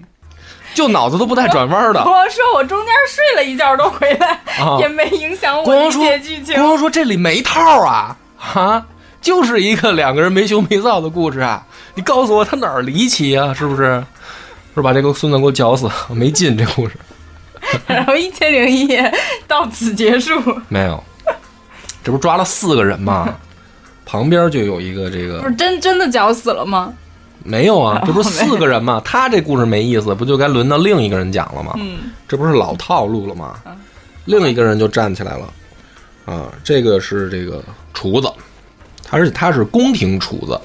就脑子都不带转弯的。国王说：“我中间睡了一觉都回来，啊也没影响我理解剧：“情。国王说这里没套啊，啊，就是一个两个人没羞没臊的故事啊！你告诉我他哪儿离奇啊？是不是？是把这个孙子给我绞死，没劲这故事然后一千零一夜到此结束。没有，这不抓了四个人吗？旁边就有一个这个不是真真的绞死了吗？没有啊，这不是四个人吗？他这故事没意思，不就该轮到另一个人讲了吗？嗯，这不是老套路了吗？另一个人就站起来了，啊，这个是这个厨子，而且他是宫廷厨子，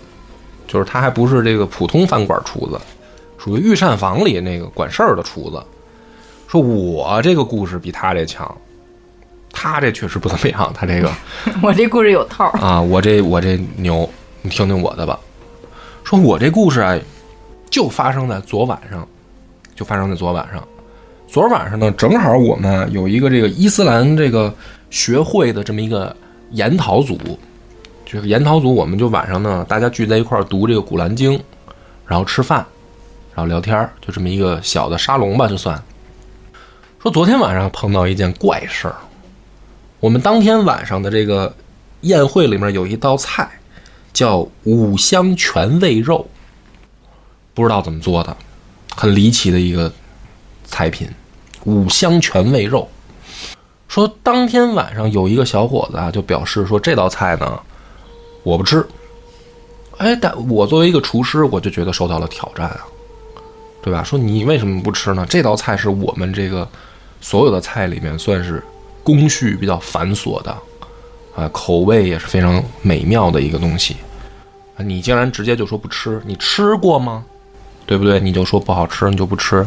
就是他还不是这个普通饭馆厨子，属于御膳房里那个管事儿的厨子。说我这个故事比他这强，他这确实不怎么样，他这个 我这故事有套。啊，我这我这牛，你听听我的吧。说我这故事啊，就发生在昨晚上，就发生在昨晚上。昨晚上呢，正好我们有一个这个伊斯兰这个学会的这么一个研讨组，这个研讨组我们就晚上呢，大家聚在一块儿读这个《古兰经》，然后吃饭，然后聊天儿，就这么一个小的沙龙吧，就算。说昨天晚上碰到一件怪事儿，我们当天晚上的这个宴会里面有一道菜叫五香全味肉，不知道怎么做的，很离奇的一个菜品，五香全味肉。说当天晚上有一个小伙子啊，就表示说这道菜呢，我不吃。哎，但我作为一个厨师，我就觉得受到了挑战啊，对吧？说你为什么不吃呢？这道菜是我们这个所有的菜里面算是工序比较繁琐的，啊，口味也是非常美妙的一个东西。啊，你竟然直接就说不吃，你吃过吗？对不对？你就说不好吃，你就不吃。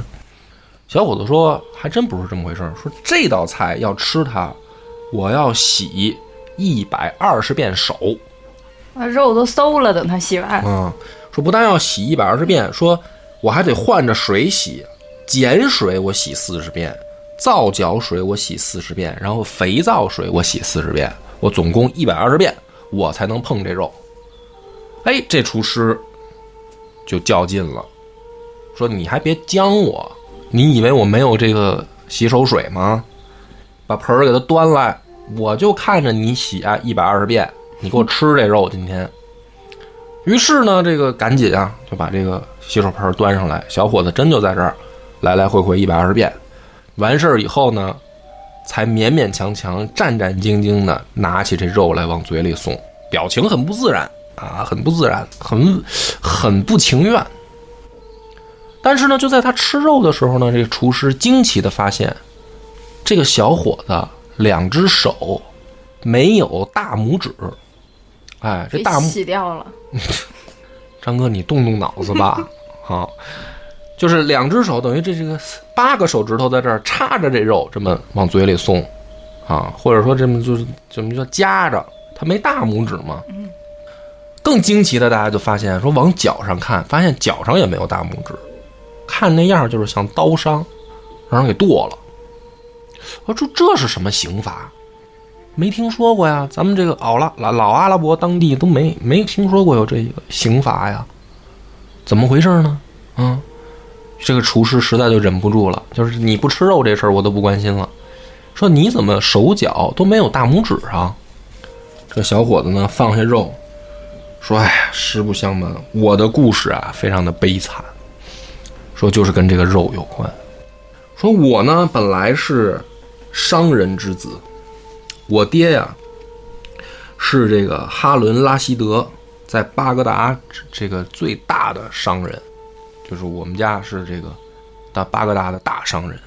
小伙子说：“还真不是这么回事儿。说这道菜要吃它，我要洗一百二十遍手。啊，肉都馊了，等他洗完。嗯，说不但要洗一百二十遍，说我还得换着水洗，碱水我洗四十遍，皂角水我洗四十遍，然后肥皂水我洗四十遍，我总共一百二十遍，我才能碰这肉。哎，这厨师就较劲了，说你还别将我，你以为我没有这个洗手水吗？把盆儿给他端来，我就看着你洗啊一百二十遍，你给我吃这肉今天。于是呢，这个赶紧啊就把这个洗手盆端上来，小伙子真就在这儿来来回回一百二十遍。完事儿以后呢，才勉勉强强、战战兢兢的拿起这肉来往嘴里送，表情很不自然啊，很不自然，很很不情愿。但是呢，就在他吃肉的时候呢，这个厨师惊奇的发现，这个小伙子两只手没有大拇指。哎，这大拇洗掉了，张哥，你动动脑子吧，好，就是两只手等于这这个八个手指头在这儿插着这肉，这么往嘴里送，啊，或者说这么就是怎么叫夹着，他没大拇指嘛。更惊奇的，大家就发现说往脚上看，发现脚上也没有大拇指，看那样就是像刀伤，让人给剁了。我说这是什么刑罚？没听说过呀，咱们这个老拉老老阿拉伯当地都没没听说过有这个刑罚呀，怎么回事呢？嗯，这个厨师实在就忍不住了，就是你不吃肉这事儿我都不关心了，说你怎么手脚都没有大拇指啊？这小伙子呢放下肉，说：“哎，实不相瞒，我的故事啊非常的悲惨，说就是跟这个肉有关。说我呢本来是商人之子。”我爹呀，是这个哈伦拉希德在巴格达这个最大的商人，就是我们家是这个大巴格达的大商人。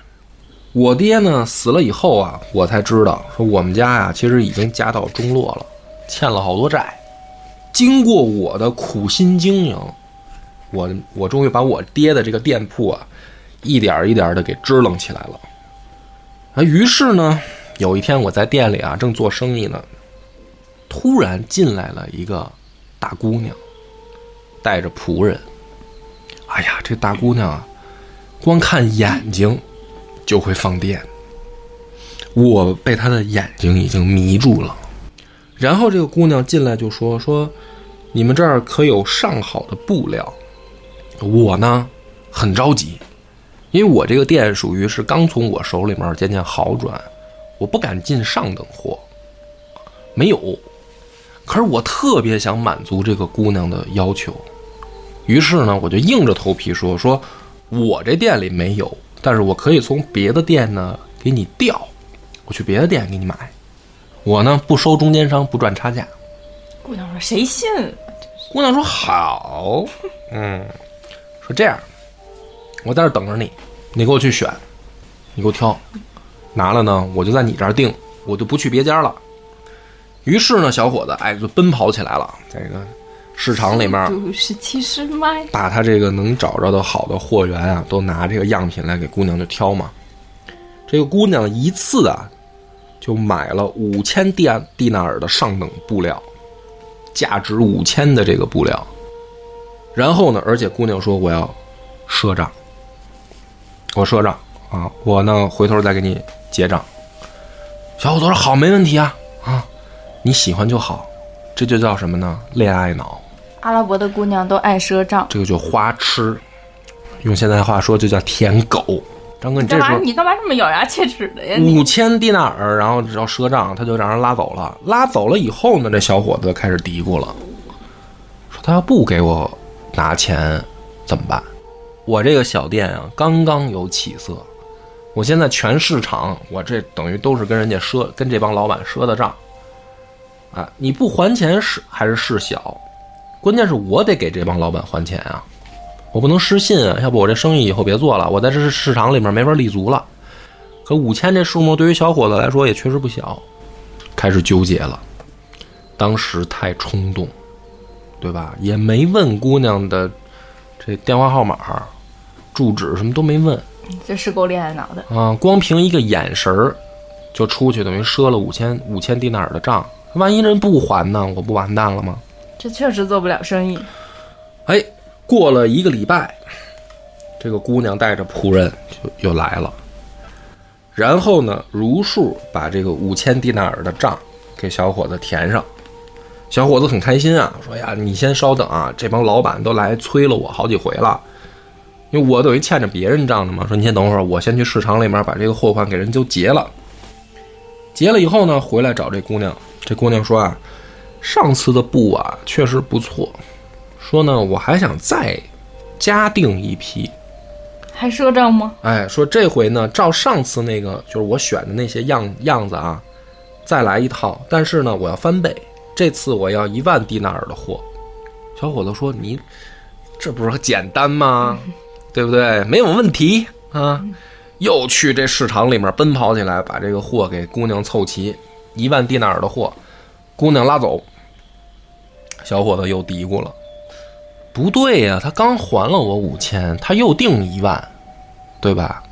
我爹呢死了以后啊，我才知道说我们家呀其实已经家道中落了，欠了好多债。经过我的苦心经营，我我终于把我爹的这个店铺啊一点一点的给支棱起来了。啊，于是呢。有一天，我在店里啊，正做生意呢，突然进来了一个大姑娘，带着仆人。哎呀，这大姑娘啊，光看眼睛就会放电，我被她的眼睛已经迷住了。然后这个姑娘进来就说：“说你们这儿可有上好的布料？”我呢很着急，因为我这个店属于是刚从我手里面渐渐好转。我不敢进上等货，没有。可是我特别想满足这个姑娘的要求，于是呢，我就硬着头皮说：“说我这店里没有，但是我可以从别的店呢给你调，我去别的店给你买。我呢不收中间商，不赚差价。”姑娘说：“谁信？”姑娘说：“好，嗯，说这样，我在这等着你，你给我去选，你给我挑。”拿了呢，我就在你这儿定，我就不去别家了。于是呢，小伙子哎就奔跑起来了，在这个市场里面，都是其实卖，把他这个能找着的好的货源啊，都拿这个样品来给姑娘就挑嘛。这个姑娘一次啊，就买了五千蒂蒂纳尔的上等布料，价值五千的这个布料。然后呢，而且姑娘说我要赊账，我赊账啊，我呢回头再给你。结账，小伙子说：“好，没问题啊啊，你喜欢就好，这就叫什么呢？恋爱脑。阿拉伯的姑娘都爱赊账，这个就花痴，用现在话说就叫舔狗。张哥，你这时候你干嘛这么咬牙切齿的呀？五千蒂纳尔，然后只要赊账，他就让人拉走了。拉走了以后呢，这小伙子开始嘀咕了，说他要不给我拿钱怎么办？我这个小店啊，刚刚有起色。”我现在全市场，我这等于都是跟人家赊，跟这帮老板赊的账，啊，你不还钱是还是事小，关键是我得给这帮老板还钱啊，我不能失信啊，要不我这生意以后别做了，我在这市场里面没法立足了。可五千这数目对于小伙子来说也确实不小，开始纠结了，当时太冲动，对吧？也没问姑娘的这电话号码、住址什么都没问。这是够恋爱脑的啊！光凭一个眼神儿，就出去，等于赊了五千五千迪纳尔的账。万一人不还呢？我不完蛋了吗？这确实做不了生意。哎，过了一个礼拜，这个姑娘带着仆人就又来了，然后呢，如数把这个五千迪纳尔的账给小伙子填上。小伙子很开心啊，说呀：“你先稍等啊，这帮老板都来催了我好几回了。”因为我等于欠着别人账的嘛。说你先等会儿，我先去市场里面把这个货款给人就结了。结了以后呢，回来找这姑娘。这姑娘说啊，上次的布啊确实不错，说呢我还想再加订一批。还赊账吗？哎，说这回呢，照上次那个就是我选的那些样样子啊，再来一套。但是呢，我要翻倍，这次我要一万迪纳尔的货。小伙子说：“你这不是简单吗？对不对？没有问题啊！”又去这市场里面奔跑起来，把这个货给姑娘凑齐，一万迪纳尔的货，姑娘拉走。小伙子又嘀咕了。不对呀，他刚还了我五千，他又定一万，对吧？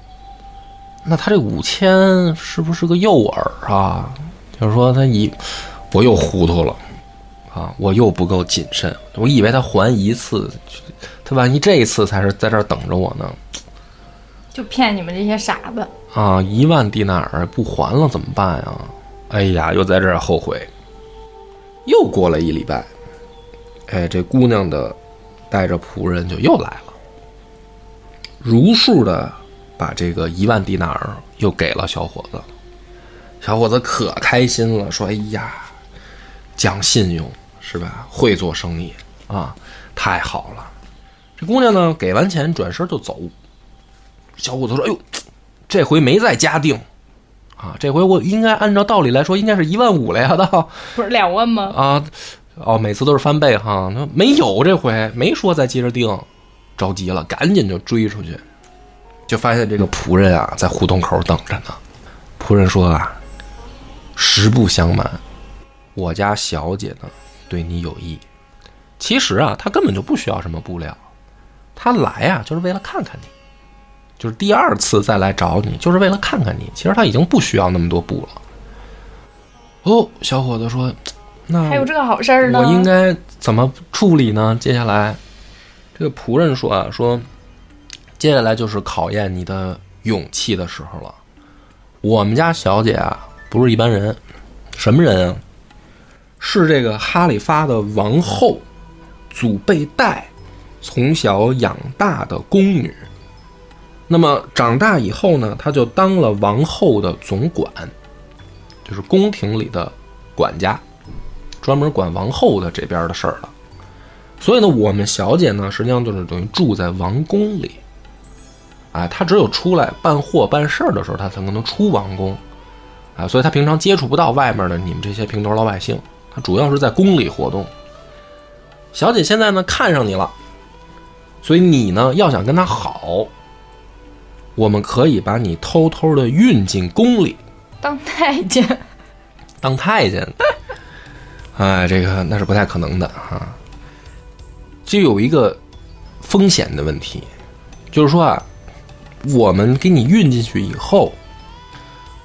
那他这五千是不是个诱饵啊？就是说他一，我又糊涂了啊，我又不够谨慎，我以为他还一次，他万一这一次才是在这儿等着我呢？就骗你们这些傻子啊！一万迪纳尔不还了怎么办呀？哎呀，又在这儿后悔。又过了一礼拜，哎，这姑娘的。带着仆人就又来了，如数的把这个一万迪纳尔又给了小伙子。小伙子可开心了，说：“哎呀，讲信用是吧？会做生意啊，太好了。”这姑娘呢，给完钱转身就走。小伙子说：“哎呦，这回没再加定啊，这回我应该按照道理来说，应该是一万五了呀，都不是两万吗？啊。”哦，每次都是翻倍哈，那没有这回没说再接着订，着急了，赶紧就追出去，就发现这个仆人啊在胡同口等着呢。仆人说啊，实不相瞒，我家小姐呢对你有意。其实啊，她根本就不需要什么布料，她来啊就是为了看看你，就是第二次再来找你就是为了看看你。其实她已经不需要那么多布了。哦，小伙子说。那还有这个好事儿呢？我应该怎么处理呢？接下来，这个仆人说啊，说接下来就是考验你的勇气的时候了。我们家小姐啊，不是一般人，什么人啊？是这个哈里发的王后祖贝代从小养大的宫女。那么长大以后呢，她就当了王后的总管，就是宫廷里的管家。专门管王后的这边的事儿了，所以呢，我们小姐呢，实际上就是等于住在王宫里，哎，她只有出来办货办事儿的时候，她才可能出王宫，啊，所以她平常接触不到外面的你们这些平头老百姓，她主要是在宫里活动。小姐现在呢看上你了，所以你呢要想跟她好，我们可以把你偷偷的运进宫里，当太监，当太监。哎，这个那是不太可能的啊！就有一个风险的问题，就是说啊，我们给你运进去以后，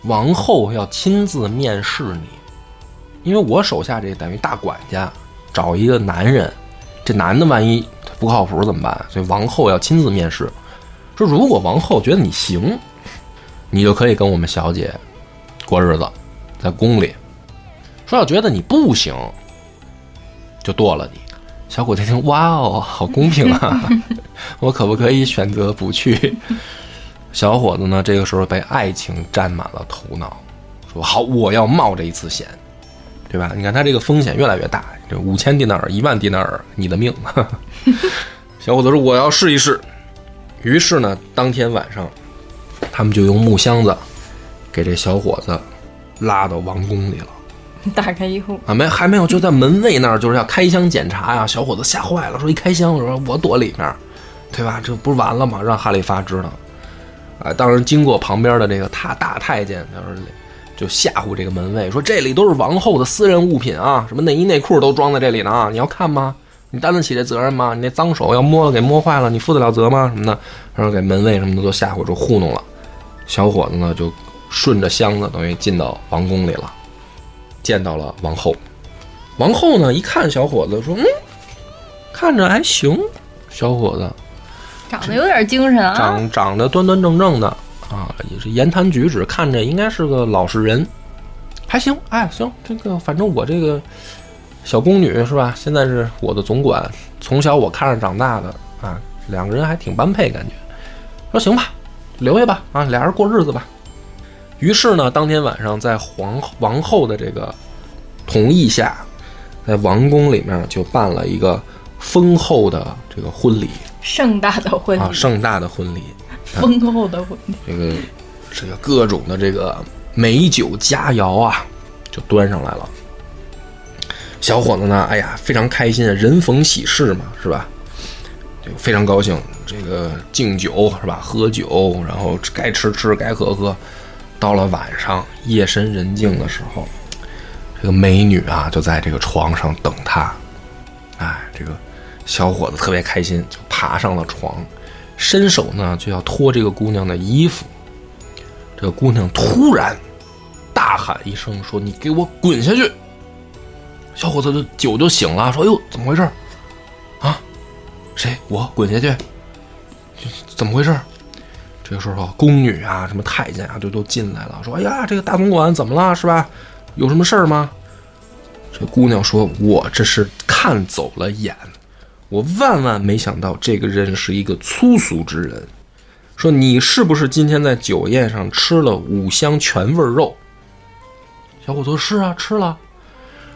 王后要亲自面试你，因为我手下这等于大管家找一个男人，这男的万一不靠谱怎么办？所以王后要亲自面试，说如果王后觉得你行，你就可以跟我们小姐过日子，在宫里。说要觉得你不行，就剁了你。小伙子一听，哇哦，好公平啊！我可不可以选择不去？小伙子呢，这个时候被爱情占满了头脑，说好，我要冒这一次险，对吧？你看他这个风险越来越大，这五千迪纳尔、一万迪纳尔，你的命。小伙子说，我要试一试。于是呢，当天晚上，他们就用木箱子给这小伙子拉到王宫里了。打开以后啊，没还没有，就在门卫那儿，就是要开箱检查呀。小伙子吓坏了，说一开箱，我说我躲里面，对吧？这不是完了吗？让哈利发知道。啊，当然经过旁边的这个他大太监，他说就吓唬这个门卫，说这里都是王后的私人物品啊，什么内衣内裤都装在这里呢，你要看吗？你担得起这责任吗？你那脏手要摸了给摸坏了，你负得了责吗？什么的，然后给门卫什么的都吓唬，就糊弄了。小伙子呢，就顺着箱子等于进到王宫里了。见到了王后，王后呢一看小伙子说：“嗯，看着还行，小伙子长得有点精神啊，长长得端端正正的啊，也是言谈举止看着应该是个老实人，还行。哎，行，这个反正我这个小宫女是吧？现在是我的总管，从小我看着长大的啊，两个人还挺般配，感觉。说行吧，留下吧，啊，俩人过日子吧。于是呢，当天晚上在皇王后的这个同意下，在王宫里面就办了一个丰厚的这个婚礼盛大的婚礼，啊，盛大的婚礼。丰厚的婚礼，这个这个各种的这个美酒佳肴啊，就端上来了。小伙子呢，哎呀，非常开心，人逢喜事嘛，是吧？就非常高兴，这个敬酒是吧？喝酒，然后该吃吃，该喝喝。到了晚上，夜深人静的时候，这个美女啊，就在这个床上等他。哎，这个小伙子特别开心，就爬上了床，伸手呢就要脱这个姑娘的衣服。这个姑娘突然大喊一声说：“你给我滚下去！”小伙子的酒就醒了，说：“哎呦，怎么回事？啊，谁？我滚下去？怎么回事？”这个时候，宫女啊，什么太监啊，就都进来了，说：“哎呀，这个大总管怎么了？是吧？有什么事儿吗？”这姑娘说：“我这是看走了眼，我万万没想到这个人是一个粗俗之人。说你是不是今天在酒宴上吃了五香全味肉？”小伙子说：“是啊，吃了。”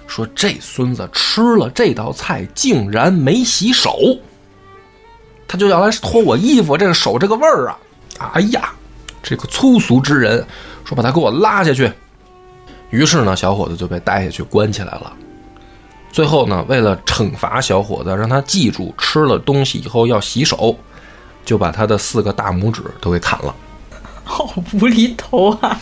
说这孙子吃了这道菜，竟然没洗手，他就要来脱我衣服，这个手这个味儿啊！哎呀，这个粗俗之人，说把他给我拉下去。于是呢，小伙子就被带下去关起来了。最后呢，为了惩罚小伙子，让他记住吃了东西以后要洗手，就把他的四个大拇指都给砍了。好无厘头啊！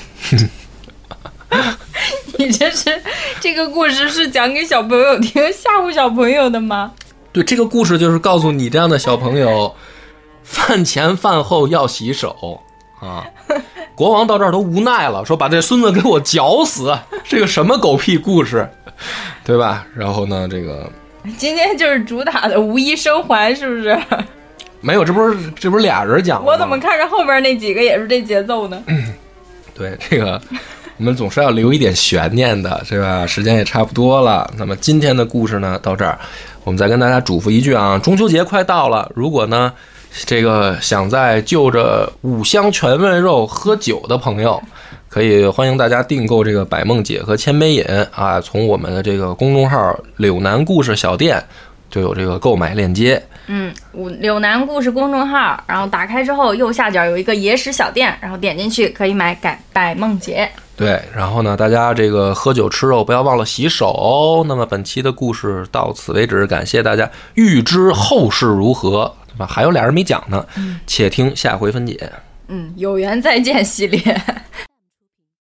你这是这个故事是讲给小朋友听，吓唬小朋友的吗？对，这个故事就是告诉你这样的小朋友，饭前饭后要洗手啊。国王到这儿都无奈了，说把这孙子给我绞死，这个什么狗屁故事，对吧？然后呢，这个今天就是主打的无一生还，是不是？没有，这不是这不是俩人讲？我怎么看着后边那几个也是这节奏呢？对这个，我们总是要留一点悬念的，是吧？时间也差不多了，那么今天的故事呢，到这儿，我们再跟大家嘱咐一句啊，中秋节快到了，如果呢，这个想在就着五香全味肉喝酒的朋友，可以欢迎大家订购这个百梦姐和千杯饮啊，从我们的这个公众号“柳南故事小店”就有这个购买链接。嗯，五柳南故事公众号，然后打开之后右下角有一个野史小店，然后点进去可以买改百梦姐。对，然后呢，大家这个喝酒吃肉不要忘了洗手哦。那么本期的故事到此为止，感谢大家。预知后事如何，对吧？还有俩人没讲呢，且听下回分解。嗯，有缘再见系列。